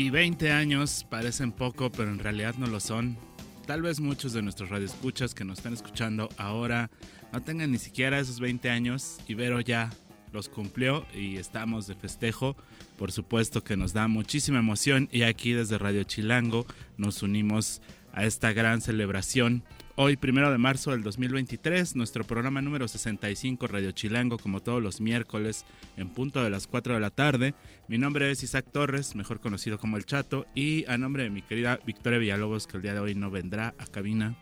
Y 20 años parecen poco, pero en realidad no lo son. Tal vez muchos de nuestros radioescuchas que nos están escuchando ahora no tengan ni siquiera esos 20 años. Ibero ya los cumplió y estamos de festejo. Por supuesto que nos da muchísima emoción y aquí desde Radio Chilango nos unimos a esta gran celebración Hoy, primero de marzo del 2023, nuestro programa número 65, Radio Chilango, como todos los miércoles, en punto de las 4 de la tarde. Mi nombre es Isaac Torres, mejor conocido como El Chato, y a nombre de mi querida Victoria Villalobos, que el día de hoy no vendrá a cabina,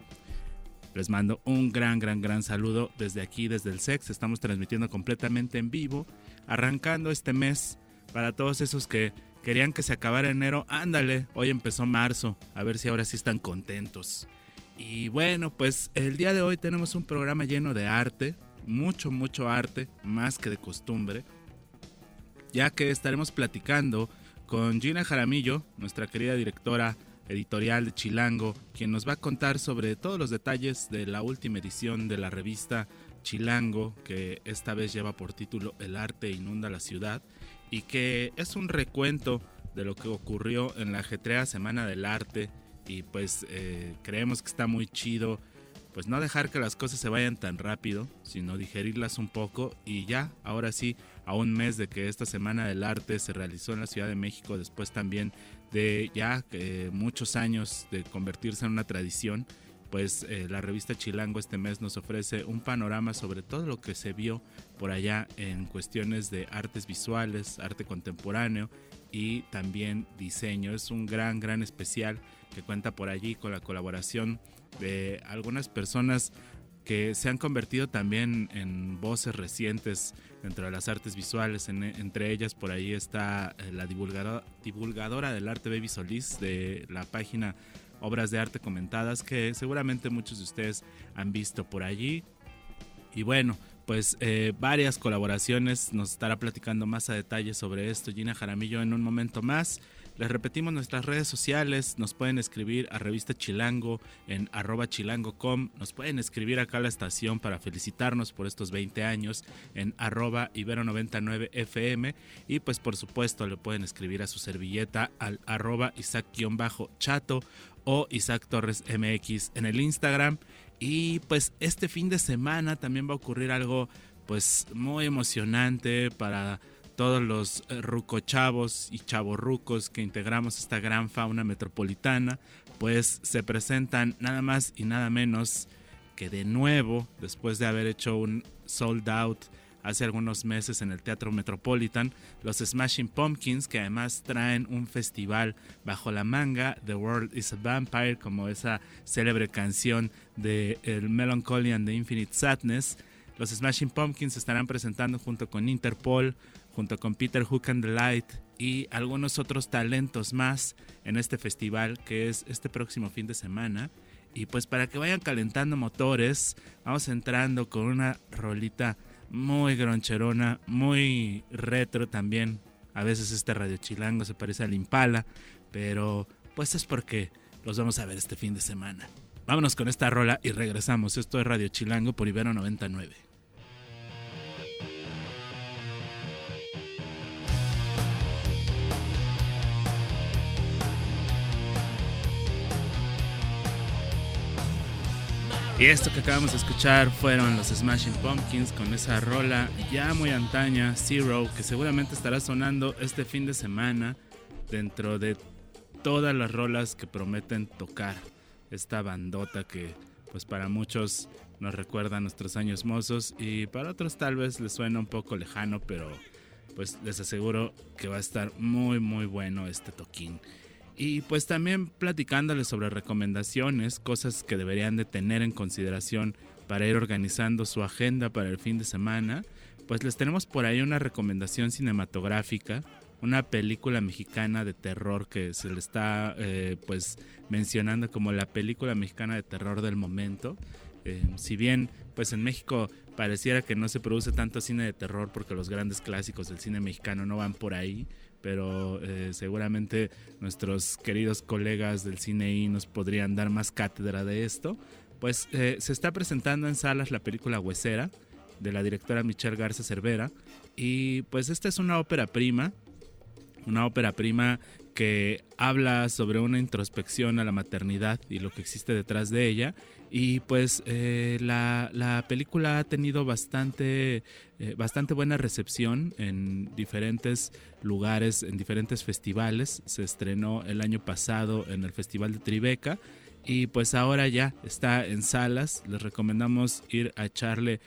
les mando un gran, gran, gran saludo desde aquí, desde el SEX. Estamos transmitiendo completamente en vivo, arrancando este mes para todos esos que querían que se acabara enero. Ándale, hoy empezó marzo, a ver si ahora sí están contentos. Y bueno, pues el día de hoy tenemos un programa lleno de arte, mucho, mucho arte, más que de costumbre, ya que estaremos platicando con Gina Jaramillo, nuestra querida directora editorial de Chilango, quien nos va a contar sobre todos los detalles de la última edición de la revista Chilango, que esta vez lleva por título El arte inunda la ciudad, y que es un recuento de lo que ocurrió en la ajetreada Semana del Arte y pues eh, creemos que está muy chido pues no dejar que las cosas se vayan tan rápido, sino digerirlas un poco y ya, ahora sí, a un mes de que esta Semana del Arte se realizó en la Ciudad de México, después también de ya eh, muchos años de convertirse en una tradición, pues eh, la revista Chilango este mes nos ofrece un panorama sobre todo lo que se vio por allá en cuestiones de artes visuales, arte contemporáneo y también diseño. Es un gran, gran especial que cuenta por allí con la colaboración de algunas personas que se han convertido también en voces recientes dentro de las artes visuales. entre ellas por ahí está eh, la divulgadora, divulgadora del arte Baby Solís de la página Obras de Arte Comentadas que seguramente muchos de ustedes han visto por allí. Y bueno, pues eh, varias colaboraciones. Nos estará platicando más a detalle sobre esto Gina Jaramillo en un momento más. Les repetimos nuestras redes sociales, nos pueden escribir a revista Chilango en arroba chilango.com, nos pueden escribir acá a la estación para felicitarnos por estos 20 años en arroba ibero99fm y pues por supuesto le pueden escribir a su servilleta al arroba isaac-chato o Isaac Torres MX en el Instagram. Y pues este fin de semana también va a ocurrir algo pues muy emocionante para todos los eh, rucochavos y chavorrucos que integramos esta gran fauna metropolitana, pues se presentan nada más y nada menos que de nuevo, después de haber hecho un sold out hace algunos meses en el Teatro Metropolitan, los Smashing Pumpkins, que además traen un festival bajo la manga, The World is a Vampire, como esa célebre canción de el Melancholy and the Infinite Sadness. Los Smashing Pumpkins estarán presentando junto con Interpol, junto con Peter Hook and the Light y algunos otros talentos más en este festival que es este próximo fin de semana. Y pues para que vayan calentando motores, vamos entrando con una rolita muy groncherona, muy retro también. A veces este radio chilango se parece al Impala, pero pues es porque los vamos a ver este fin de semana. Vámonos con esta rola y regresamos. Esto es Radio Chilango por Ibero 99. Y esto que acabamos de escuchar fueron los Smashing Pumpkins con esa rola ya muy antaña, Zero, que seguramente estará sonando este fin de semana dentro de todas las rolas que prometen tocar esta bandota que pues para muchos nos recuerda a nuestros años mozos y para otros tal vez les suena un poco lejano, pero pues les aseguro que va a estar muy muy bueno este toquín. Y pues también platicándoles sobre recomendaciones, cosas que deberían de tener en consideración para ir organizando su agenda para el fin de semana, pues les tenemos por ahí una recomendación cinematográfica, una película mexicana de terror que se le está eh, pues mencionando como la película mexicana de terror del momento. Eh, si bien pues en México pareciera que no se produce tanto cine de terror porque los grandes clásicos del cine mexicano no van por ahí, pero eh, seguramente nuestros queridos colegas del cine nos podrían dar más cátedra de esto. Pues se está presentando en salas la película Huesera de la directora Michelle Garza Cervera y pues esta es una ópera prima una ópera prima que habla sobre una introspección a la maternidad y lo que existe detrás de ella. Y pues eh, la, película ha tenido bastante, eh, bastante buena recepción en diferentes lugares, en diferentes festivales. Se estrenó el año pasado en el Festival de Tribeca y pues ahora ya está en salas. Les recomendamos ir a echarle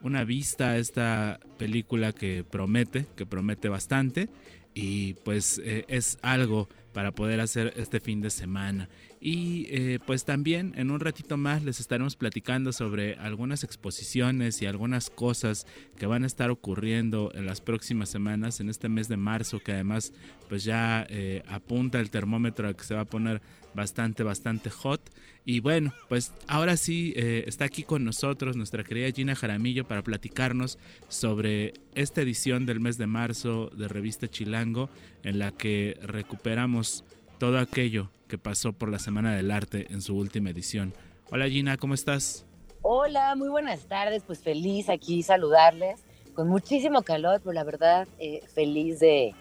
una vista a esta película que promete, que promete bastante y pues eh, es algo para poder hacer este fin de semana. Y eh, pues también en un ratito más les estaremos platicando sobre algunas exposiciones y algunas cosas que van a estar ocurriendo en las próximas semanas, en este mes de marzo, que además pues ya eh, apunta el termómetro a que se va a poner bastante, bastante hot. Y bueno, pues ahora sí eh, está aquí con nosotros nuestra querida Gina Jaramillo para platicarnos sobre esta edición del mes de marzo de Revista Chilango en la que recuperamos todo aquello que pasó por la Semana del Arte en su última edición. Hola Gina, ¿cómo estás? Hola, muy buenas tardes, pues feliz aquí saludarles, con muchísimo calor, pero la verdad eh, feliz de,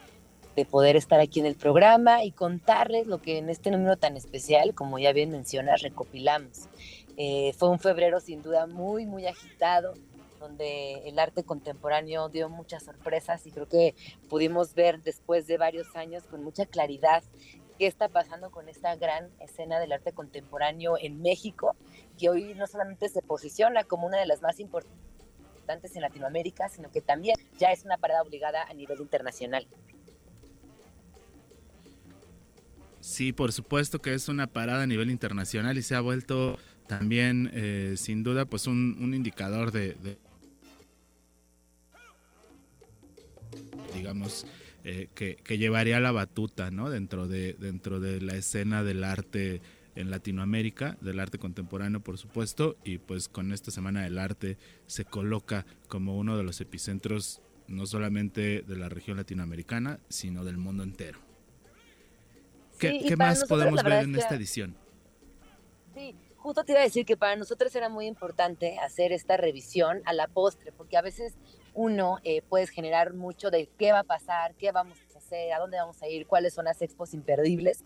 de poder estar aquí en el programa y contarles lo que en este número tan especial, como ya bien mencionas, recopilamos. Eh, fue un febrero sin duda muy, muy agitado, donde el arte contemporáneo dio muchas sorpresas y creo que pudimos ver después de varios años con mucha claridad qué está pasando con esta gran escena del arte contemporáneo en México, que hoy no solamente se posiciona como una de las más importantes en Latinoamérica, sino que también ya es una parada obligada a nivel internacional. Sí, por supuesto que es una parada a nivel internacional y se ha vuelto también, eh, sin duda, pues un, indicador de, digamos, eh, que, llevaría la batuta, ¿no? Dentro de, dentro de la escena del arte en Latinoamérica, del arte contemporáneo, por supuesto, y pues con esta Semana del Arte se coloca como uno de los epicentros no solamente de la región latinoamericana, sino del mundo entero. ¿Qué, más podemos ver en esta edición? Sí, justo te iba a decir que para nosotros era muy importante hacer esta revisión a la postre, porque a veces uno eh, puede generar mucho de qué va a pasar, qué vamos a hacer, a dónde vamos a ir, cuáles son las expos imperdibles.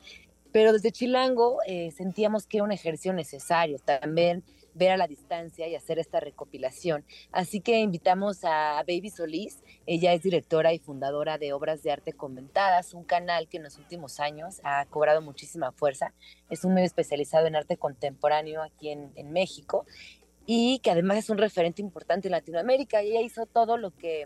Pero desde Chilango eh, sentíamos que era un ejercicio necesario también ver a la distancia y hacer esta recopilación. Así que invitamos a Baby Solís, ella es directora y fundadora de Obras de Arte Comentadas, un canal que en los últimos años ha cobrado muchísima fuerza. Es un medio especializado en arte contemporáneo aquí en, México y que además es un referente importante en Latinoamérica. Y ella hizo todo lo que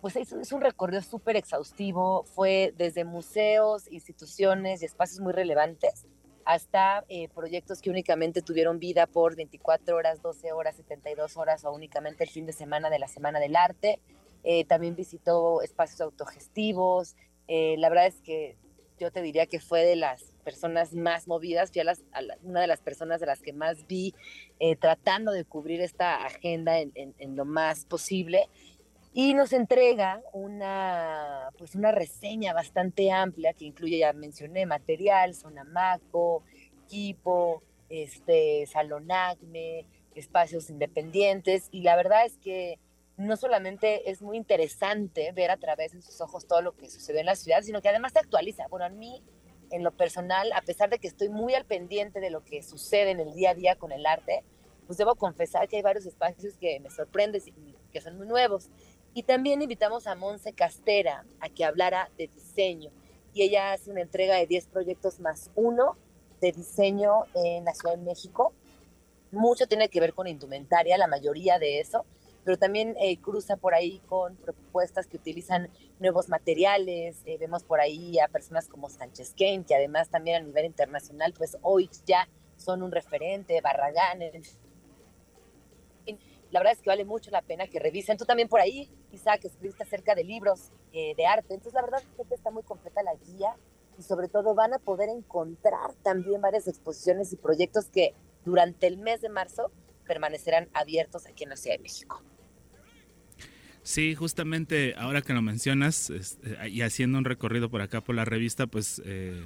pues es, un recorrido súper exhaustivo, fue desde museos, instituciones y espacios muy relevantes hasta eh, proyectos que únicamente tuvieron vida por 24 horas, 12 horas, 72 horas o únicamente el fin de semana de la Semana del Arte. Eh, también visitó espacios autogestivos. Eh, la verdad es que yo te diría que fue de las personas más movidas, fui una de las personas de las que más vi tratando de cubrir esta agenda en, en lo más posible. Y nos entrega una, pues una reseña bastante amplia que incluye, ya mencioné, material, sonamaco, equipo, este, salón acme, espacios independientes. Y la verdad es que no solamente es muy interesante ver a través de sus ojos todo lo que sucede en la ciudad, sino que además se actualiza. Bueno, a mí, en lo personal, a pesar de que estoy muy al pendiente de lo que sucede en el día a día con el arte, pues debo confesar que hay varios espacios que me sorprenden y que son muy nuevos. Y también invitamos a Monse Castera a que hablara de diseño. Y ella hace una entrega de 10 proyectos más uno de diseño en la Ciudad de México. Mucho tiene que ver con indumentaria, la mayoría de eso, pero también eh, cruza por ahí con propuestas que utilizan nuevos materiales. Eh, vemos por ahí a personas como Sánchez Kane, que además también a nivel internacional, pues hoy ya son un referente, Barragán, la verdad es que vale mucho la pena que revisen. Tú también por ahí, Isaac, escribiste acerca de libros eh, de arte. Entonces, la verdad es que está muy completa la guía y sobre todo van a poder encontrar también varias exposiciones y proyectos que durante el mes de marzo permanecerán abiertos aquí en la Ciudad de México. Sí, justamente ahora que lo mencionas eh, y haciendo un recorrido por acá por la revista, pues eh,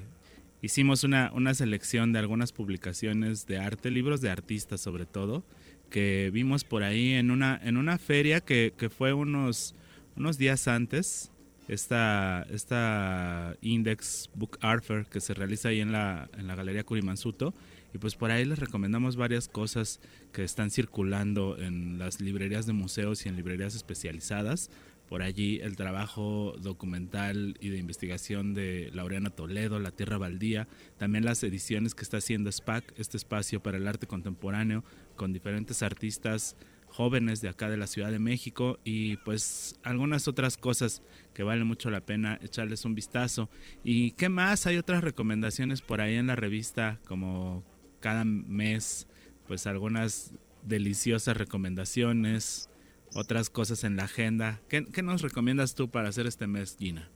hicimos una, una selección de algunas publicaciones de arte, libros de artistas sobre todo, que vimos por ahí en una, en una feria que, que fue unos, unos días antes, esta, esta Index Book Arthur que se realiza ahí en la, en la Galería Curimansuto. Y pues por ahí les recomendamos varias cosas que están circulando en las librerías de museos y en librerías especializadas. Por allí el trabajo documental y de investigación de Laureana Toledo, La Tierra Baldía, también las ediciones que está haciendo SPAC, este espacio para el arte contemporáneo, con diferentes artistas jóvenes de acá de la Ciudad de México y pues algunas otras cosas que vale mucho la pena echarles un vistazo. ¿Y qué más? Hay otras recomendaciones por ahí en la revista, como cada mes, pues algunas deliciosas recomendaciones, otras cosas en la agenda. ¿Qué, nos recomiendas tú para hacer este mes, Gina?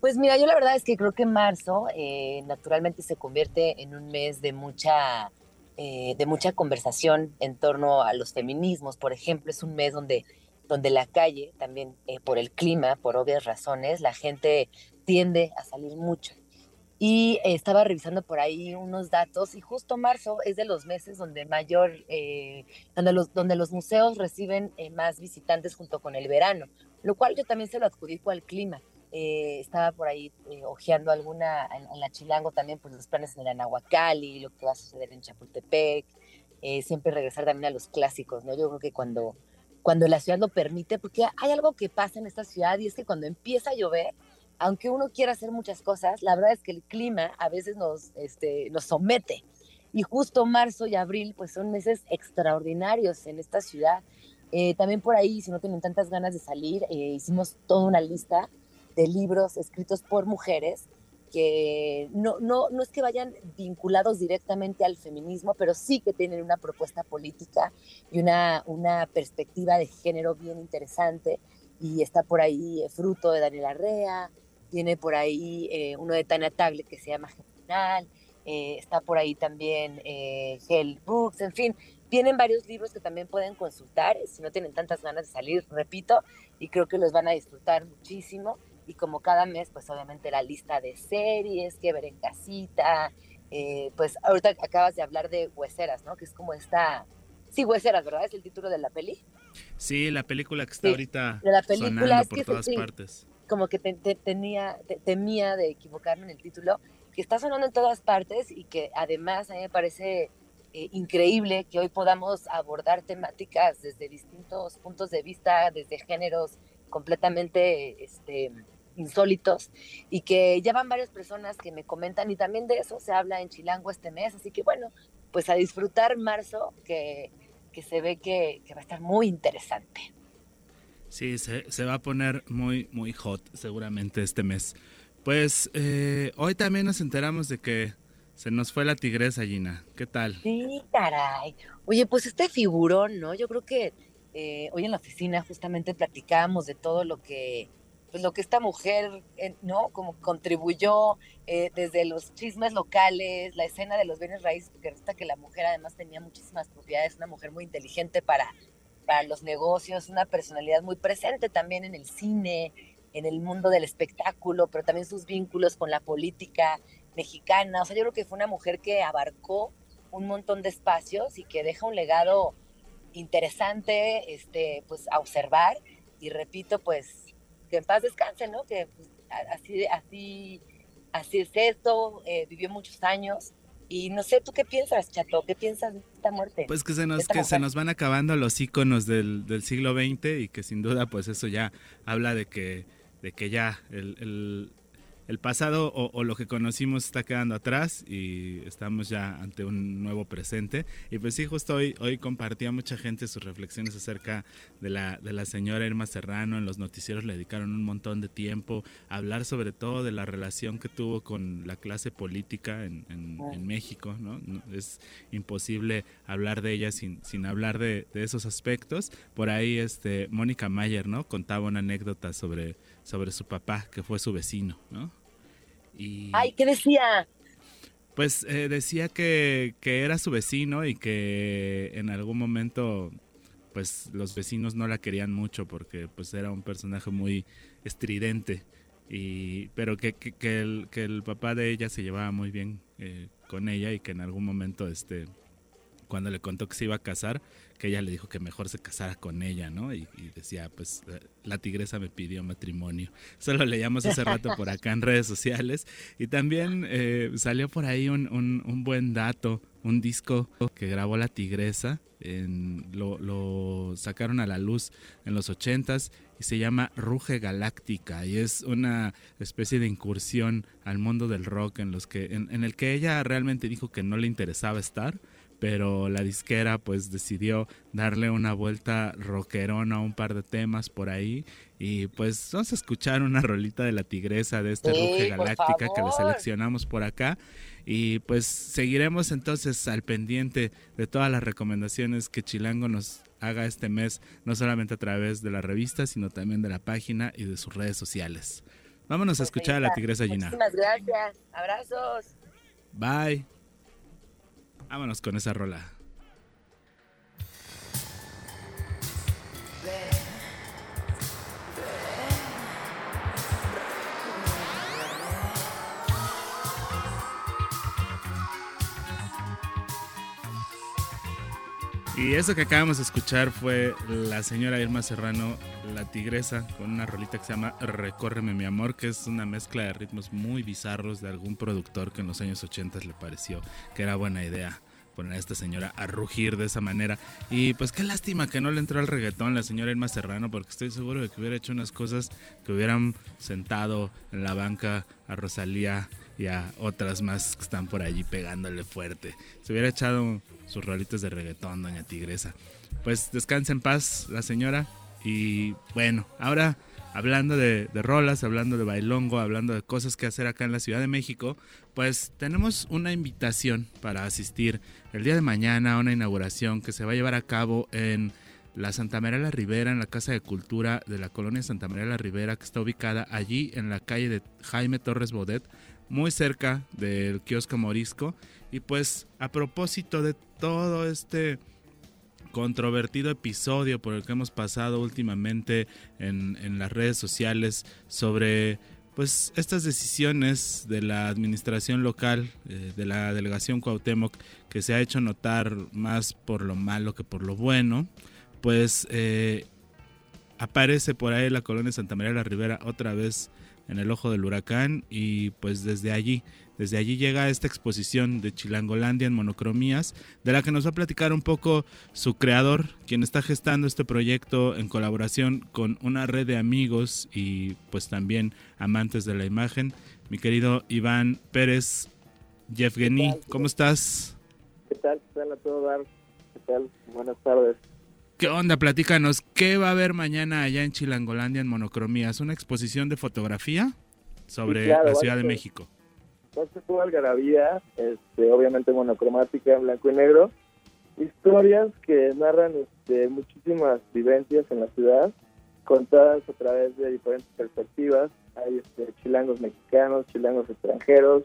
Pues mira, yo la verdad es que creo que marzo eh, naturalmente se convierte en un mes de mucha, eh, de mucha conversación en torno a los feminismos. Por ejemplo, es un mes donde, donde la calle, también eh, por el clima, por obvias razones, la gente tiende a salir mucho. Y estaba revisando por ahí unos datos y justo marzo es de los meses donde mayor, eh, donde, los, donde los museos reciben eh, más visitantes junto con el verano, lo cual yo también se lo adjudico al clima. Eh, estaba por ahí hojeando alguna, en, la Chilango también, pues los planes en el Anahuacali, lo que va a suceder en Chapultepec, siempre regresar también a los clásicos, ¿no? Yo creo que cuando, cuando la ciudad lo permite, porque hay algo que pasa en esta ciudad y es que cuando empieza a llover, aunque uno quiera hacer muchas cosas, la verdad es que el clima a veces nos, este, nos somete. Y justo marzo y abril, pues son meses extraordinarios en esta ciudad. Eh, también por ahí, si no tienen tantas ganas de salir, eh, hicimos toda una lista de libros escritos por mujeres que no, no, no es que vayan vinculados directamente al feminismo, pero sí que tienen una propuesta política y una, una perspectiva de género bien interesante. Y está por ahí eh, Fruto de Daniela Arrea, tiene por ahí eh, uno de Tania Tagle que se llama General, eh, está por ahí también eh, Hell Books, en fin, tienen varios libros que también pueden consultar si no tienen tantas ganas de salir, repito, y creo que los van a disfrutar muchísimo. Y como cada mes, pues obviamente la lista de series que ver en casita, pues ahorita acabas de hablar de Hueseras, ¿no? Que es como esta... Sí, Hueseras, ¿verdad? Es el título de la peli. Sí, la película que está ahorita la película sonando por todas partes como que tenía, temía de equivocarme en el título, que está sonando en todas partes y que además a mí me parece eh, increíble que hoy podamos abordar temáticas desde distintos puntos de vista, desde géneros completamente este, insólitos y que ya van varias personas que me comentan y también de eso se habla en Chilango este mes, así que bueno, pues a disfrutar marzo que, que se ve que, que va a estar muy interesante. Sí, se, va a poner muy, muy hot seguramente este mes. Pues eh, hoy también nos enteramos de que se nos fue la tigresa, Gina. ¿Qué tal? Sí, caray. Oye, pues este figurón, ¿no? Yo creo que eh, hoy en la oficina justamente platicábamos de todo lo que, pues lo que esta mujer, eh, ¿no? Como contribuyó desde los chismes locales, la escena de los bienes raíces, porque resulta que la mujer además tenía muchísimas propiedades, una mujer muy inteligente para para los negocios, una personalidad muy presente también en el cine, en el mundo del espectáculo, pero también sus vínculos con la política mexicana. O sea, yo creo que fue una mujer que abarcó un montón de espacios y que deja un legado interesante este, pues, a observar. Y repito, pues, que en paz descanse, ¿no? Que pues, así, así, así es esto, eh, vivió muchos años y no sé, ¿tú qué piensas, Chato? ¿Qué piensas de esta muerte? Pues que se nos, que se nos van acabando los íconos del, del, siglo XX y que sin duda pues eso ya habla de que, de que ya el, el pasado o, lo que conocimos está quedando atrás y estamos ya ante un nuevo presente. Y pues sí, justo hoy, hoy compartía mucha gente sus reflexiones acerca de la, de la señora Irma Serrano. En los noticieros le dedicaron un montón de tiempo a hablar sobre todo de la relación que tuvo con la clase política en, en, México. ¿no? Es imposible hablar de ella sin, sin hablar de, de esos aspectos. Por ahí este, Mónica Mayer ¿no? contaba una anécdota sobre sobre su papá, que fue su vecino, ¿no? Y, Ay, ¿qué decía? Pues eh, decía que, que, era su vecino y que en algún momento pues los vecinos no la querían mucho porque pues era un personaje muy estridente y pero que, que, el, que el papá de ella se llevaba muy bien eh, con ella y que en algún momento este cuando le contó que se iba a casar que ella le dijo que mejor se casara con ella, ¿no? Y, decía, pues la tigresa me pidió matrimonio. Eso lo leíamos hace rato por acá en redes sociales. Y también eh, salió por ahí un, un, buen dato, un disco que grabó la tigresa. En, lo, lo, sacaron a la luz en los ochentas y se llama Ruge Galáctica y es una especie de incursión al mundo del rock en los que en, en el que ella realmente dijo que no le interesaba estar pero la disquera pues decidió darle una vuelta rockerona a un par de temas por ahí y pues vamos a escuchar una rolita de la tigresa de este Ruge Galáctica que le seleccionamos por acá y pues seguiremos entonces al pendiente de todas las recomendaciones que Chilango nos haga este mes, no solamente a través de la revista, sino también de la página y de sus redes sociales. Vámonos a escuchar a la tigresa Gina. Muchísimas gracias. Abrazos. Bye. Vámonos con esa rola. Y eso que acabamos de escuchar fue la señora Irma Serrano, la tigresa, con una rolita que se llama Recórreme mi amor, que es una mezcla de ritmos muy bizarros de algún productor que en los años 80 le pareció que era buena idea poner a esta señora a rugir de esa manera. Y pues qué lástima que no le entró al reggaetón la señora Irma Serrano, porque estoy seguro de que hubiera hecho unas cosas que hubieran sentado en la banca a Rosalía y a otras más que están por allí pegándole fuerte. Se hubiera echado sus rolitos de reggaetón, doña Tigresa. Pues descansa en paz la señora. Y bueno, ahora hablando de, rolas, hablando de bailongo, hablando de cosas que hacer acá en la Ciudad de México, pues tenemos una invitación para asistir el día de mañana a una inauguración que se va a llevar a cabo en la Santa María la Ribera, en la Casa de Cultura de la colonia Santa María la Ribera, que está ubicada allí en la calle de Jaime Torres Bodet, muy cerca del kiosco Morisco. Y pues a propósito de todo este controvertido episodio por el que hemos pasado últimamente en, las redes sociales sobre pues estas decisiones de la administración local, eh, de la delegación Cuauhtémoc, que se ha hecho notar más por lo malo que por lo bueno, pues eh, aparece por ahí la colonia Santa María de la Ribera otra vez en el ojo del huracán y pues desde allí, desde allí llega esta exposición de Chilangolandia en monocromías, de la que nos va a platicar un poco su creador, quien está gestando este proyecto en colaboración con una red de amigos y pues también amantes de la imagen, mi querido Iván Pérez Yevgeny, ¿cómo estás? ¿Qué tal? ¿Qué tal a todo dar? ¿Qué tal? Buenas tardes. ¿Qué onda? Platícanos, ¿qué va a haber mañana allá en Chilangolandia en Monocromías? ¿Una exposición de fotografía sobre la Ciudad de México? Va a ser algarabía, este, obviamente monocromática, en blanco y negro. Historias que narran este, muchísimas vivencias en la ciudad, contadas a través de diferentes perspectivas. Hay este, chilangos mexicanos, chilangos extranjeros,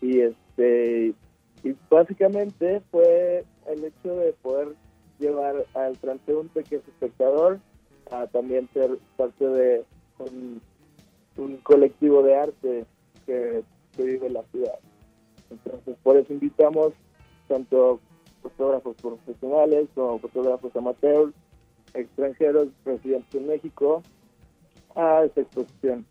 y este y básicamente fue el hecho de poder llevar al transeúnte que es espectador a también ser parte de un, colectivo de arte que, vive en la ciudad. Entonces, por eso invitamos tanto fotógrafos profesionales como fotógrafos amateurs, extranjeros residentes en México, a esta exposición.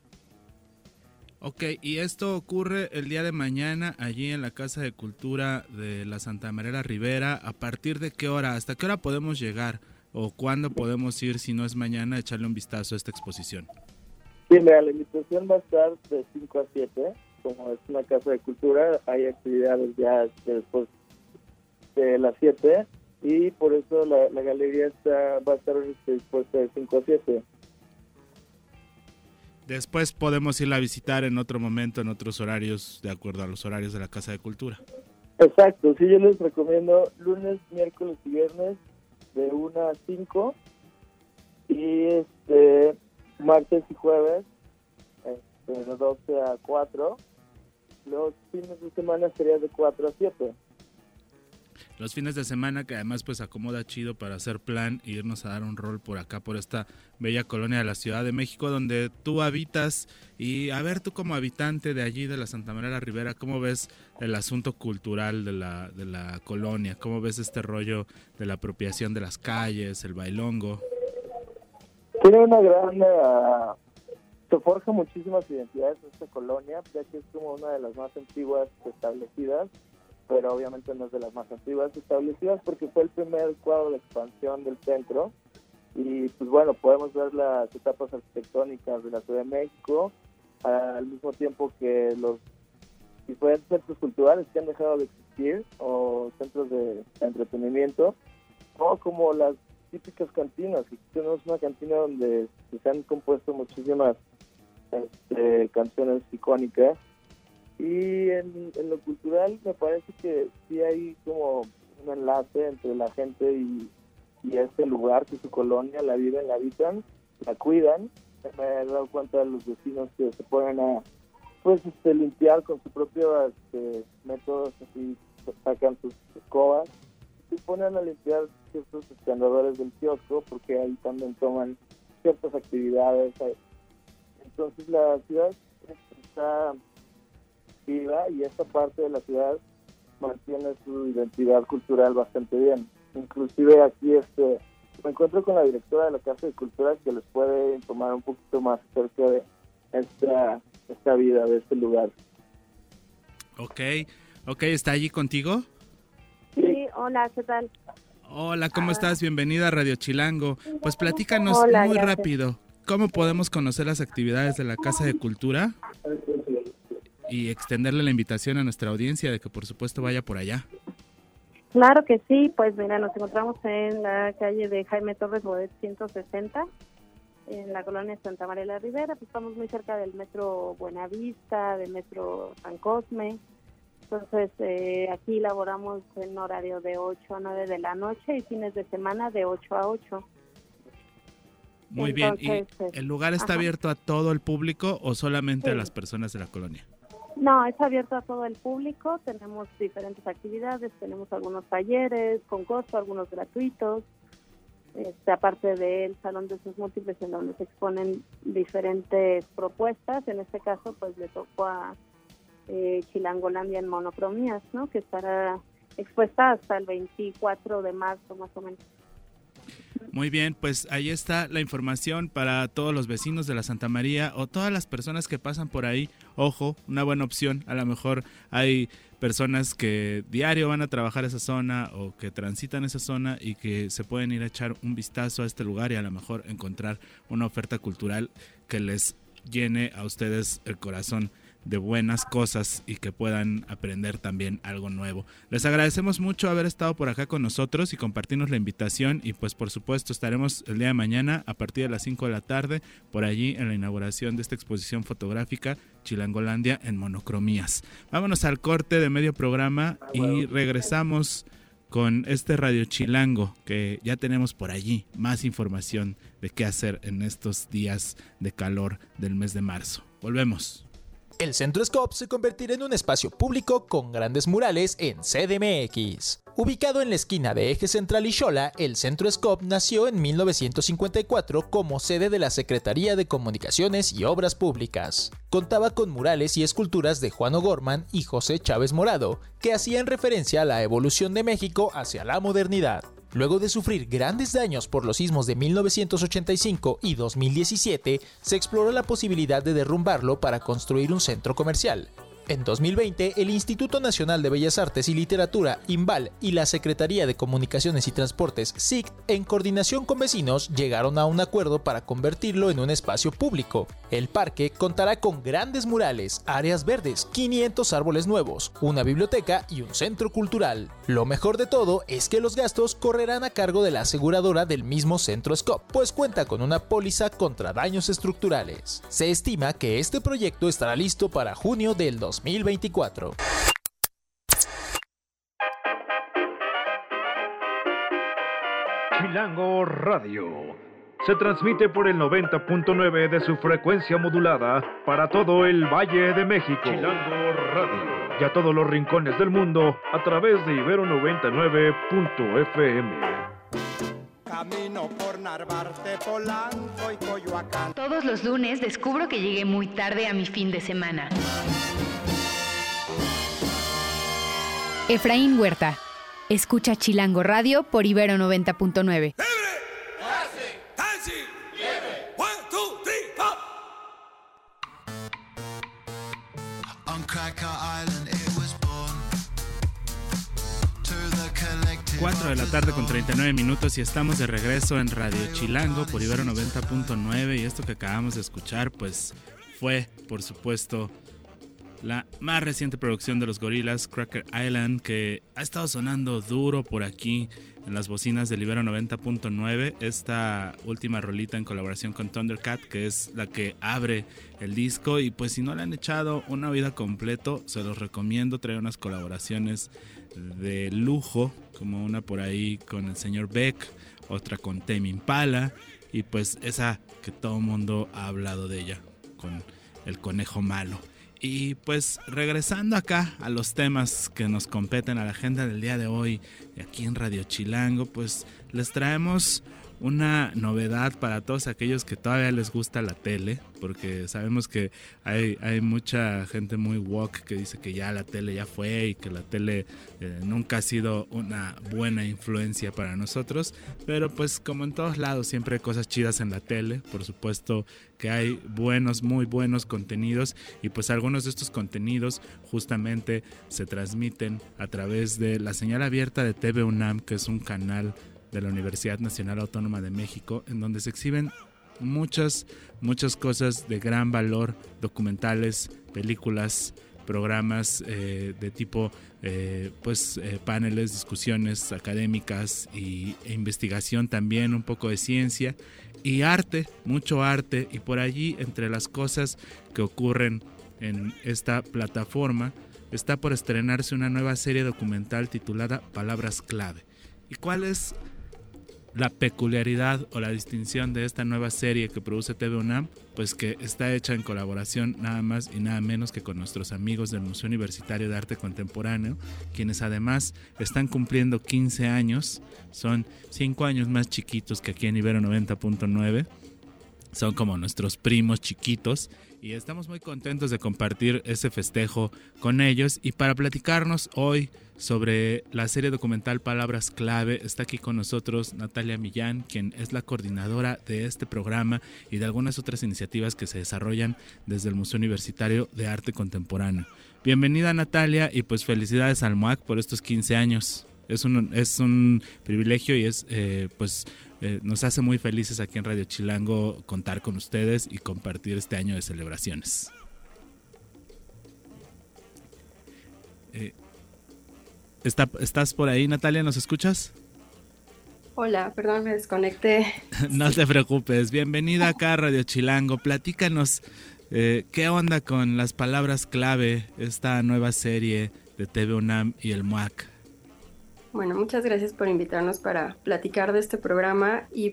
Ok, y esto ocurre el día de mañana allí en la Casa de Cultura de la Santa María Rivera. ¿A partir de qué hora? ¿Hasta qué hora podemos llegar? ¿O cuándo podemos ir, si no es mañana, echarle un vistazo a esta exposición? Sí, mira, la invitación va a estar de 5 a 7, como es una casa de cultura, hay actividades ya después de las 7 y por eso la, galería está, va a estar dispuesta de 5 a 7. Después podemos irla a visitar en otro momento, en otros horarios, de acuerdo a los horarios de la Casa de Cultura. Exacto, sí, yo les recomiendo lunes, miércoles y viernes de 1 a 5 y este martes y jueves este, de 12 a 4. Los fines de semana sería de 4 a 7 los fines de semana que además pues acomoda chido para hacer plan e irnos a dar un rol por acá por esta bella colonia de la Ciudad de México donde tú habitas. Y a ver tú como habitante de allí de la Santa María la Ribera cómo ves el asunto cultural de la, de la colonia, cómo ves este rollo de la apropiación de las calles, el bailongo. Tiene una gran uh, se forja muchísimas identidades en esta colonia, ya que es como una de las más antiguas establecidas pero obviamente no es de las más antiguas establecidas porque fue el primer cuadro de expansión del centro. Y pues bueno, podemos ver las etapas arquitectónicas de la Ciudad de México al mismo tiempo que los diferentes centros culturales que han dejado de existir o centros de entretenimiento o como las típicas cantinas, que tenemos una cantina donde se han compuesto muchísimas este, canciones icónicas y en, lo cultural me parece que sí hay como un enlace entre la gente y, este lugar, que su colonia, la viven, la habitan, la cuidan. Me he dado cuenta de los vecinos que se ponen a pues este, limpiar con su propio este, métodos, así sacan sus escobas y ponen a limpiar ciertos andadores del kiosco porque ahí también toman ciertas actividades. Entonces la ciudad está y esta parte de la ciudad mantiene su identidad cultural bastante bien. Inclusive aquí este me encuentro con la directora de la Casa de Cultura que les puede informar un poquito más acerca de esta, esta vida de este lugar. Ok, ok, ¿está allí contigo? Sí, hola, ¿qué tal? Hola, ¿cómo estás? Bienvenida a Radio Chilango. Pues platícanos muy rápido, ¿cómo podemos conocer las actividades de la Casa de Cultura? Y extenderle la invitación a nuestra audiencia de que por supuesto vaya por allá. Claro que sí, pues mira, nos encontramos en la calle de Jaime Torres Bodet 160, en la colonia Santa María la Rivera, pues estamos muy cerca del metro Buenavista, del metro San Cosme, entonces eh, aquí laboramos en horario de 8 a 9 de la noche y fines de semana de 8 a 8. Muy bien, ¿y pues, el lugar está abierto a todo el público o solamente a las personas de la colonia? No, es abierto a todo el público. Tenemos diferentes actividades, tenemos algunos talleres con costo, algunos gratuitos. Este, aparte del Salón de sus Múltiples, en donde se exponen diferentes propuestas. En este caso, pues le tocó a eh, Chilangolandia en monocromías, ¿no? Que estará expuesta hasta el 24 de marzo, más o menos. Muy bien, pues ahí está la información para todos los vecinos de la Santa María o todas las personas que pasan por ahí. Ojo, una buena opción. A lo mejor hay personas que diario van a trabajar esa zona o que transitan esa zona y que se pueden ir a echar un vistazo a este lugar y a lo mejor encontrar una oferta cultural que les llene a ustedes el corazón de buenas cosas y que puedan aprender también algo nuevo. Les agradecemos mucho haber estado por acá con nosotros y compartirnos la invitación y pues por supuesto estaremos el día de mañana a partir de las 5 de la tarde por allí en la inauguración de esta exposición fotográfica Chilangolandia en monocromías. Vámonos al corte de medio programa y regresamos con este Radio Chilango que ya tenemos por allí más información de qué hacer en estos días de calor del mes de marzo. Volvemos. El Centro Scope se convertirá en un espacio público con grandes murales en CDMX. Ubicado en la esquina de Eje Central y Xola, el Centro Scope nació en 1954 como sede de la Secretaría de Comunicaciones y Obras Públicas. Contaba con murales y esculturas de Juan O'Gorman y José Chávez Morado, que hacían referencia a la evolución de México hacia la modernidad. Luego de sufrir grandes daños por los sismos de 1985 y 2017, se exploró la posibilidad de derrumbarlo para construir un centro comercial. En 2020, el Instituto Nacional de Bellas Artes y Literatura, IMBAL, y la Secretaría de Comunicaciones y Transportes, SIC, en coordinación con vecinos, llegaron a un acuerdo para convertirlo en un espacio público. El parque contará con grandes murales, áreas verdes, 500 árboles nuevos, una biblioteca y un centro cultural. Lo mejor de todo es que los gastos correrán a cargo de la aseguradora del mismo centro SCOP, pues cuenta con una póliza contra daños estructurales. Se estima que este proyecto estará listo para junio del 2024. Chilango Radio. Se transmite por el 90.9 de su frecuencia modulada para todo el Valle de México. Chilango Radio. Y a todos los rincones del mundo a través de Ibero 99.fm. Camino por Narvarte, Polanco y Coyoacán. Todos los lunes descubro que llegué muy tarde a mi fin de semana. Efraín Huerta. Escucha Chilango Radio por Ibero 90.9. On Cracker Island it was born. To the collective 4 de la tarde con 39 minutos y estamos de regreso en Radio Chilango por Ibero 90.9 y esto que acabamos de escuchar pues fue por supuesto la más reciente producción de los gorilas Cracker Island que ha estado sonando duro por aquí en las bocinas del Ibero 90.9 esta última rolita en colaboración con Thundercat que es la que abre el disco. Y pues si no le han echado una vida completo se los recomiendo. Trae unas colaboraciones de lujo, como una por ahí con el señor Beck, otra con Tame Impala y pues esa que todo el mundo ha hablado de ella, con el conejo malo. Y pues regresando acá a los temas que nos competen a la agenda del día de hoy, aquí en Radio Chilango, pues les traemos una novedad para todos aquellos que todavía les gusta la tele, porque sabemos que hay, hay mucha gente muy woke que dice que ya la tele ya fue y que la tele eh, nunca ha sido una buena influencia para nosotros, pero pues como en todos lados siempre hay cosas chidas en la tele, por supuesto que hay buenos, muy buenos contenidos. Y pues algunos de estos contenidos justamente se transmiten a través de la señal abierta de TV UNAM, que es un canal de la Universidad Nacional Autónoma de México, en donde se exhiben muchas, muchas cosas de gran valor, documentales, películas, programas eh, de tipo, eh, pues, eh, paneles, discusiones académicas y, e investigación también, un poco de ciencia y arte, mucho arte, y por allí, entre las cosas que ocurren en esta plataforma, está por estrenarse una nueva serie documental titulada Palabras Clave. ¿Y cuál es la peculiaridad o la distinción de esta nueva serie que produce TV UNAM, pues que está hecha en colaboración nada más y nada menos que con nuestros amigos del Museo Universitario de Arte Contemporáneo, quienes además están cumpliendo 15 años, son 5 años más chiquitos que aquí en Ibero 90.9, son como nuestros primos chiquitos y estamos muy contentos de compartir ese festejo con ellos y para platicarnos hoy sobre la serie documental Palabras Clave está aquí con nosotros Natalia Millán, quien es la coordinadora de este programa y de algunas otras iniciativas que se desarrollan desde el Museo Universitario de Arte Contemporáneo. Bienvenida Natalia y pues felicidades al MUAC por estos 15 años. Es un, es un privilegio y es eh, pues eh, nos hace muy felices aquí en Radio Chilango contar con ustedes y compartir este año de celebraciones. Eh, ¿está, ¿Estás por ahí, Natalia? ¿Nos escuchas? Hola, perdón, me desconecté. no te preocupes. Bienvenida acá a Radio Chilango. Platícanos eh, qué onda con las palabras clave, esta nueva serie de TV UNAM y el MUAC. Bueno, muchas gracias por invitarnos para platicar de este programa y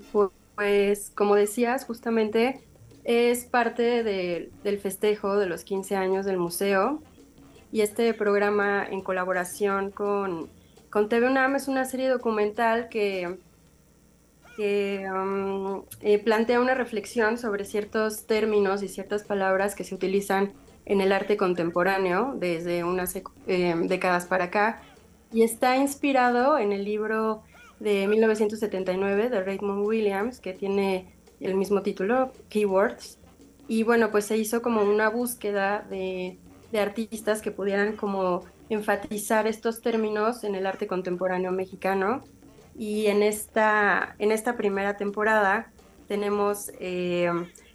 pues, como decías, justamente es parte de- del festejo de los 15 años del museo y este programa en colaboración con, con TV UNAM es una serie documental que, que um, eh, plantea una reflexión sobre ciertos términos y ciertas palabras que se utilizan en el arte contemporáneo desde unas eh, décadas para acá y está inspirado en el libro de 1979 de Raymond Williams, que tiene el mismo título, Keywords. Y bueno, pues se hizo como una búsqueda de, de artistas que pudieran como enfatizar estos términos en el arte contemporáneo mexicano. Y en esta, en esta primera temporada tenemos eh,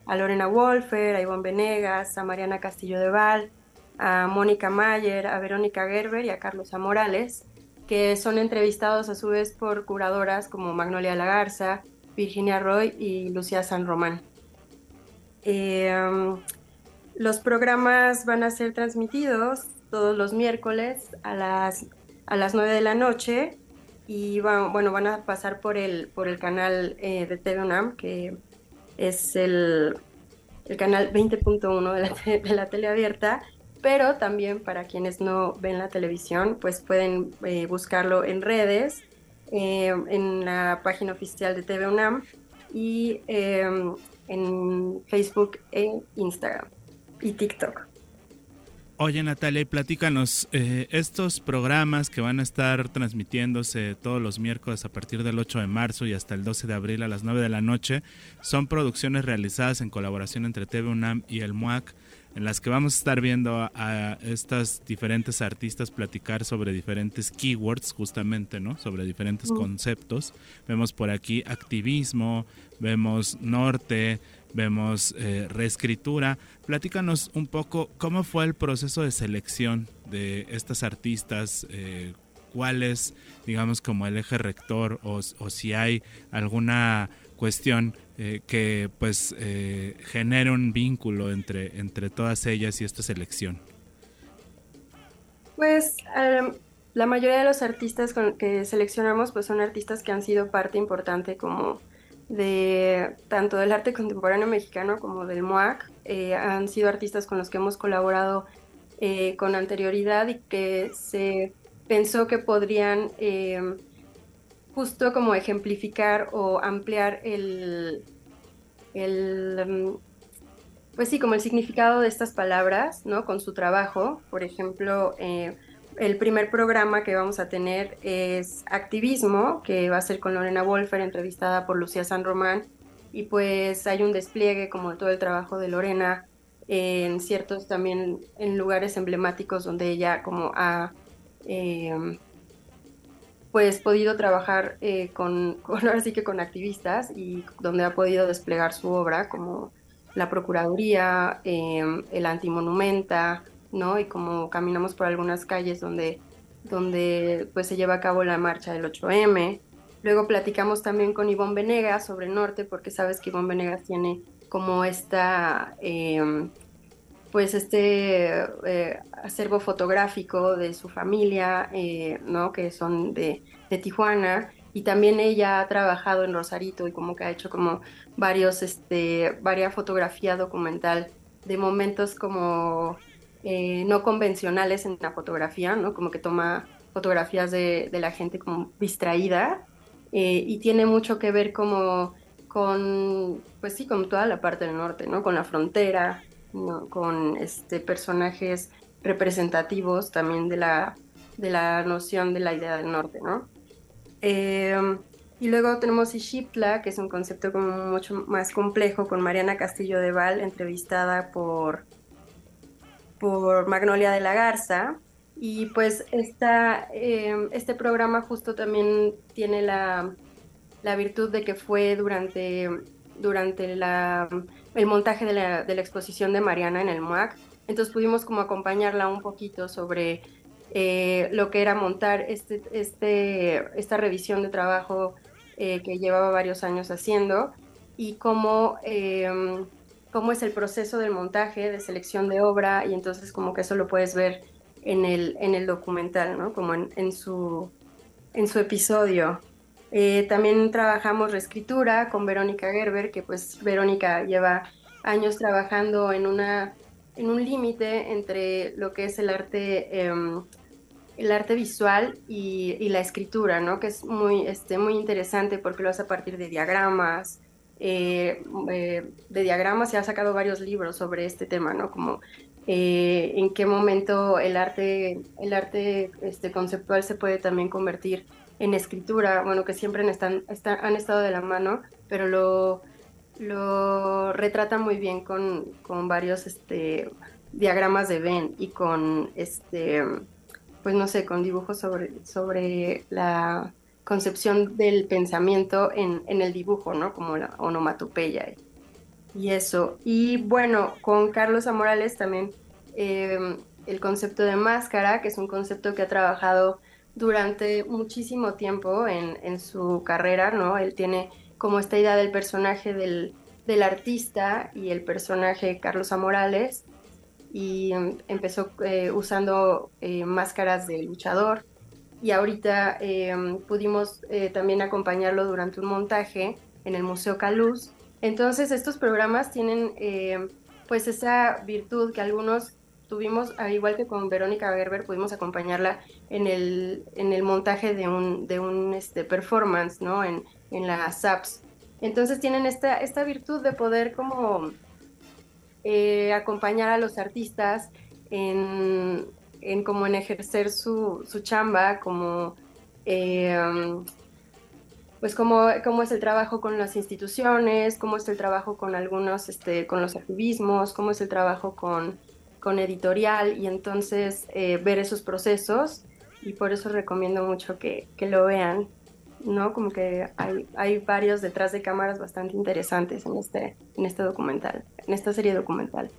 a Lorena Wolfer, a Ivonne Venegas, a Mariana Castillo de Val, a Mónica Mayer, a Verónica Gerber y a Carlos Amorales, que son entrevistados a su vez por curadoras como Magnolia Lagarza, Virginia Roy y Lucía San Román. Eh, los programas van a ser transmitidos todos los miércoles a las, a las 9 de la noche y bueno, van a pasar por el, por el canal eh, de TV que es el, el canal 20.1 de la, de la tele abierta, pero también para quienes no ven la televisión, pues pueden eh, buscarlo en redes, eh, en la página oficial de TV UNAM y en Facebook e Instagram y TikTok. Oye Natalia, y platícanos, eh, estos programas que van a estar transmitiéndose todos los miércoles a partir del 8 de marzo y hasta el 12 de abril a las 9 de la noche, son producciones realizadas en colaboración entre TV UNAM y el MUAC, en las que vamos a estar viendo a, a estas diferentes artistas platicar sobre diferentes keywords, justamente, ¿no? Sobre diferentes conceptos. Vemos por aquí activismo, vemos norte, vemos eh, reescritura. Platícanos un poco cómo fue el proceso de selección de estas artistas, eh, cuál es, digamos, como el eje rector o, si hay alguna cuestión eh, que pues genere un vínculo entre, entre todas ellas y esta selección. Pues la mayoría de los artistas que seleccionamos pues son artistas que han sido parte importante como de tanto del arte contemporáneo mexicano como del MOAC. Eh, han sido artistas con los que hemos colaborado eh, con anterioridad y que se pensó que podrían eh, justo como ejemplificar o ampliar el, el, mm, pues sí, como el significado de estas palabras, ¿no? Con su trabajo. Por ejemplo, el primer programa que vamos a tener es Activismo, que va a ser con Lorena Wolfer, entrevistada por Lucía San Román. Y pues hay un despliegue como todo el trabajo de Lorena en ciertos también en lugares emblemáticos donde ella como ha em, pues podido trabajar eh, con, ahora sí que con activistas y donde ha podido desplegar su obra como la Procuraduría, eh, el Antimonumenta, ¿no? Y como caminamos por algunas calles donde, donde pues se lleva a cabo la marcha del 8M. Luego platicamos también con Ivonne Venegas sobre Norte, porque sabes que Ivonne Venegas tiene como esta, em, pues este eh, acervo fotográfico de su familia, eh, ¿no? Que son de, de Tijuana y también ella ha trabajado en Rosarito y como que ha hecho como varios, este, varias fotografía documental de momentos como eh, no convencionales en la fotografía, ¿no? Como que toma fotografías de, la gente como distraída eh, y tiene mucho que ver como con, pues sí, con toda la parte del norte, ¿no? Con la frontera, con este, personajes representativos también de la, de la noción de la idea del norte, ¿no? Eh, y luego tenemos Ixiptla, que es un concepto como mucho más complejo, con Mariana Castillo de Val, entrevistada por por Magnolia de la Garza. Y pues esta, em, este programa justo también tiene la, la, virtud de que fue durante, durante la, el montaje de la, exposición de Mariana en el MUAC. Entonces pudimos como acompañarla un poquito sobre eh, lo que era montar este, este, esta revisión de trabajo eh, que llevaba varios años haciendo y cómo em, cómo es el proceso del montaje, de selección de obra, y entonces como que eso lo puedes ver en el, en el documental, ¿no? Como en, su, en su episodio. Eh, también trabajamos reescritura con Verónica Gerber, que pues Verónica lleva años trabajando en, una, en un límite entre lo que es el arte, em, el arte visual y, y, la escritura, ¿no? Que es muy, este, muy interesante porque lo hace a partir de diagramas, eh, eh, de diagramas y ha sacado varios libros sobre este tema, ¿no? Como eh, en qué momento el arte, el arte este, conceptual se puede también convertir en escritura, bueno, que siempre están, han estado de la mano, pero lo, lo retrata muy bien con, con varios, este, diagramas de Venn y con este, pues no sé, con dibujos sobre, sobre la concepción del pensamiento en, el dibujo, ¿no? Como la onomatopeya y, eso. Y bueno, con Carlos Amorales también em, el concepto de máscara, que es un concepto que ha trabajado durante muchísimo tiempo en, en su carrera, ¿no? Él tiene como esta idea del personaje del, del artista y el personaje Carlos Amorales y em, empezó eh, usando eh, máscaras de luchador y ahorita em, pudimos eh, también acompañarlo durante un montaje en el Museo Caluz. Entonces estos programas tienen em, pues esa virtud que algunos tuvimos, al igual que con Verónica Gerber, pudimos acompañarla en el, en el montaje de un, de un este, performance, ¿no? En, en la SAPS. Entonces tienen esta, esta virtud de poder como eh, acompañar a los artistas en, en como en ejercer su, su chamba, como eh, pues cómo, cómo, es el trabajo con las instituciones, cómo es el trabajo con algunos, este, con los activismos, cómo es el trabajo con, con editorial y entonces eh, ver esos procesos y por eso recomiendo mucho que, que lo vean. ¿no? Como que hay, hay varios detrás de cámaras bastante interesantes en este, en este documental, en esta serie documental.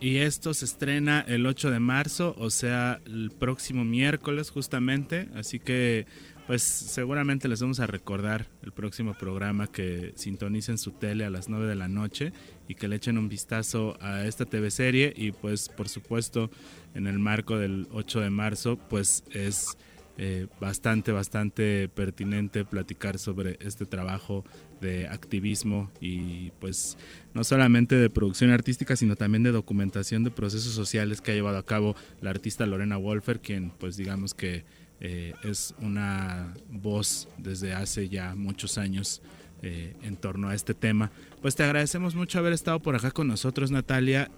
Y esto se estrena el 8 de marzo, o sea, el próximo miércoles justamente, así que pues seguramente les vamos a recordar el próximo programa que sintonicen su tele a las 9 de la noche y que le echen un vistazo a esta TV serie. Y pues por supuesto en el marco del 8 de marzo pues es eh, bastante, bastante pertinente platicar sobre este trabajo de activismo y pues no solamente de producción artística sino también de documentación de procesos sociales que ha llevado a cabo la artista Lorena Wolfer quien pues digamos que eh, es una voz desde hace ya muchos años eh, en torno a este tema pues te agradecemos mucho haber estado por acá con nosotros Natalia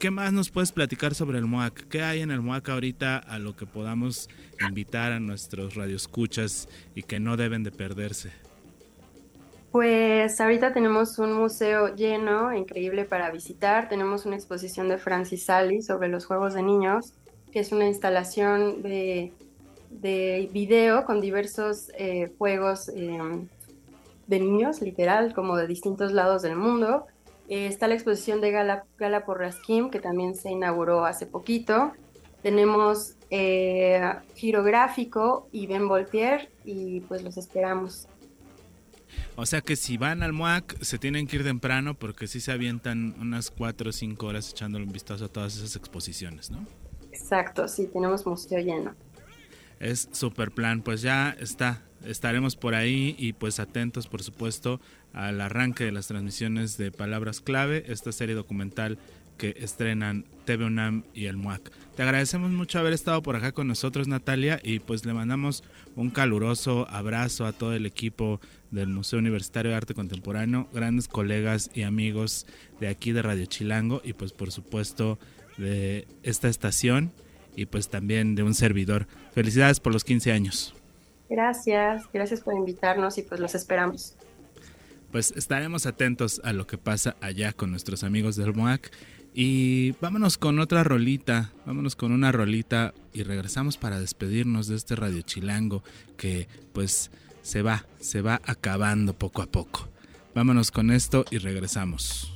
¿Qué más nos puedes platicar sobre el MOAC? ¿Qué hay en el MOAC ahorita a lo que podamos invitar a nuestros radioescuchas y que no deben de perderse? Pues ahorita tenemos un museo lleno, increíble para visitar. Tenemos una exposición de Francis Sally sobre los juegos de niños, que es una instalación de, de video con diversos eh, juegos em, de niños, literal, como de distintos lados del mundo. Eh, está la exposición de Gala, Gala por Raskim, que también se inauguró hace poquito. Tenemos eh, Girográfico y Ben Voltaire y pues los esperamos. O sea que si van al MUAC se tienen que ir temprano porque sí se avientan unas 4 o 5 horas echándole un vistazo a todas esas exposiciones, ¿no? Exacto, sí, tenemos museo lleno. Es super plan, pues ya está, estaremos por ahí y pues atentos por supuesto al arranque de las transmisiones de Palabras Clave, esta serie documental que estrenan TV UNAM y el MUAC. Te agradecemos mucho haber estado por acá con nosotros Natalia y pues le mandamos un caluroso abrazo a todo el equipo del Museo Universitario de Arte Contemporáneo, grandes colegas y amigos de aquí de Radio Chilango y pues por supuesto de esta estación y pues también de un servidor. Felicidades por los 15 años. Gracias, gracias por invitarnos y pues los esperamos pues estaremos atentos a lo que pasa allá con nuestros amigos del MOAC. Y vámonos con otra rolita, vámonos con una rolita y regresamos para despedirnos de este Radio Chilango que pues se va, se va acabando poco a poco. Vámonos con esto y regresamos.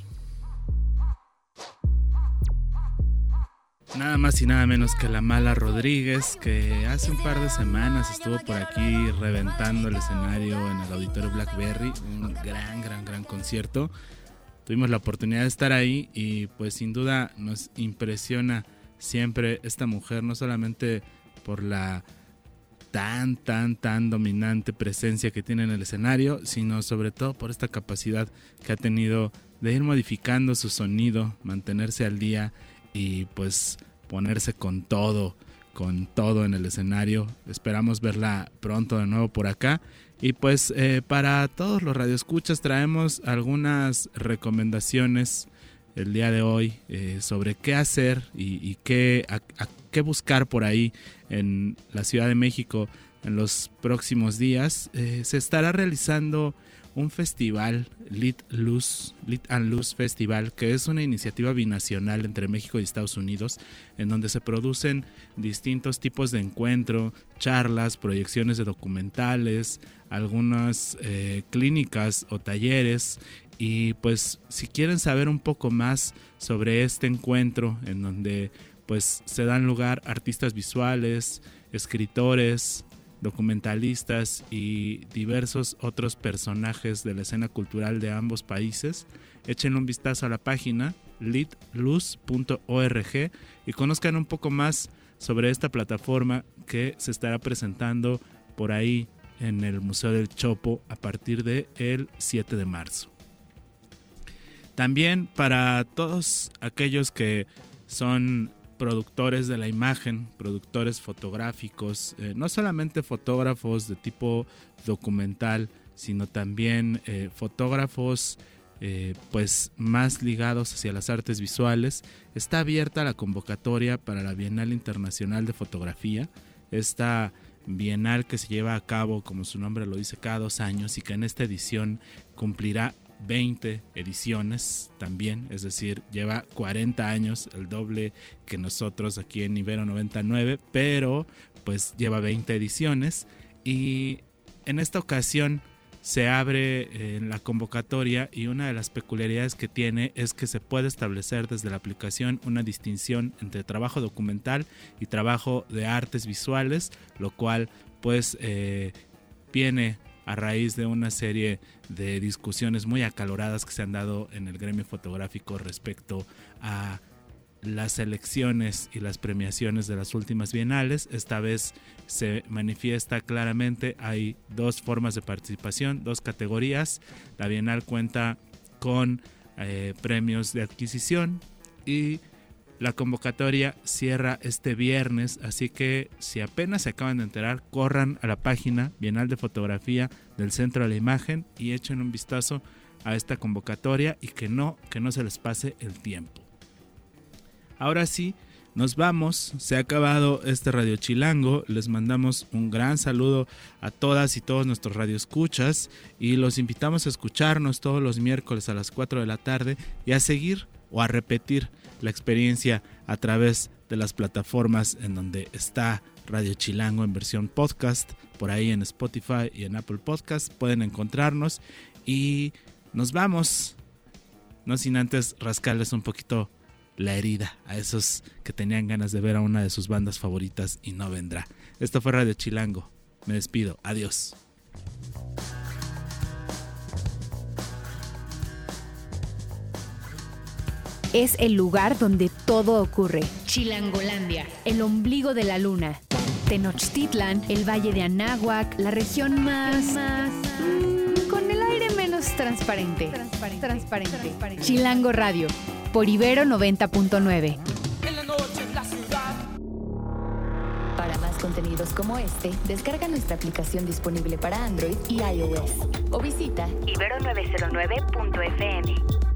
Nada más y nada menos que la mala Rodríguez, que hace un par de semanas estuvo por aquí reventando el escenario en el Auditorio Blackberry, un gran, gran, gran concierto. Tuvimos la oportunidad de estar ahí y pues sin duda nos impresiona siempre esta mujer, no solamente por la tan, tan, tan dominante presencia que tiene en el escenario, sino sobre todo por esta capacidad que ha tenido de ir modificando su sonido, mantenerse al día y pues ponerse con todo, con todo en el escenario. Esperamos verla pronto de nuevo por acá. Y pues eh, para todos los radioescuchas traemos algunas recomendaciones el día de hoy eh, sobre qué hacer y, qué, qué buscar por ahí en la Ciudad de México en los próximos días. Eh, se estará realizando un festival, Lit Luz, Lit and Luz Festival, que es una iniciativa binacional entre México y Estados Unidos, en donde se producen distintos tipos de encuentro, charlas, proyecciones de documentales, algunas eh, clínicas o talleres. Y pues si quieren saber un poco más sobre este encuentro, en donde pues se dan lugar artistas visuales, escritores, documentalistas y diversos otros personajes de la escena cultural de ambos países, echen un vistazo a la página litluz.org y conozcan un poco más sobre esta plataforma que se estará presentando por ahí en el Museo del Chopo a partir del el 7 de marzo. También para todos aquellos que son productores de la imagen, productores fotográficos, eh, no solamente fotógrafos de tipo documental, sino también eh, fotógrafos eh, pues más ligados hacia las artes visuales. Está abierta la convocatoria para la Bienal Internacional de Fotografía, esta bienal que se lleva a cabo, como su nombre lo dice, cada dos años y que en esta edición cumplirá 20 ediciones también, es decir, lleva 40 años, el doble que nosotros aquí en Ibero 99, pero pues lleva 20 ediciones y en esta ocasión se abre en la convocatoria y una de las peculiaridades que tiene es que se puede establecer desde la aplicación una distinción entre trabajo documental y trabajo de artes visuales, lo cual pues eh, viene a raíz de una serie de discusiones muy acaloradas que se han dado en el gremio fotográfico respecto a las elecciones y las premiaciones de las últimas bienales. Esta vez se manifiesta claramente, hay dos formas de participación, dos categorías. La bienal cuenta con eh, premios de adquisición y la convocatoria cierra este viernes, así que si apenas se acaban de enterar, corran a la página Bienal de Fotografía del Centro de la Imagen y echen un vistazo a esta convocatoria y que no, que no se les pase el tiempo. Ahora sí, nos vamos, se ha acabado este Radio Chilango, les mandamos un gran saludo a todas y todos nuestros radioescuchas y los invitamos a escucharnos todos los miércoles a las 4 de la tarde y a seguir o a repetir la experiencia a través de las plataformas en donde está Radio Chilango en versión podcast, por ahí en Spotify y en Apple Podcast pueden encontrarnos y nos vamos, no sin antes rascarles un poquito la herida a esos que tenían ganas de ver a una de sus bandas favoritas y no vendrá. Esto fue Radio Chilango, me despido, adiós. Es el lugar donde todo ocurre. Chilangolandia, el ombligo de la luna. Tenochtitlan, el valle de Anáhuac, la región más... más mm, con el aire menos transparente. Transparente. transparente. Chilango Radio, por Ibero 90.9. Para más contenidos como este, descarga nuestra aplicación disponible para Android y iOS o visita ibero909.fm.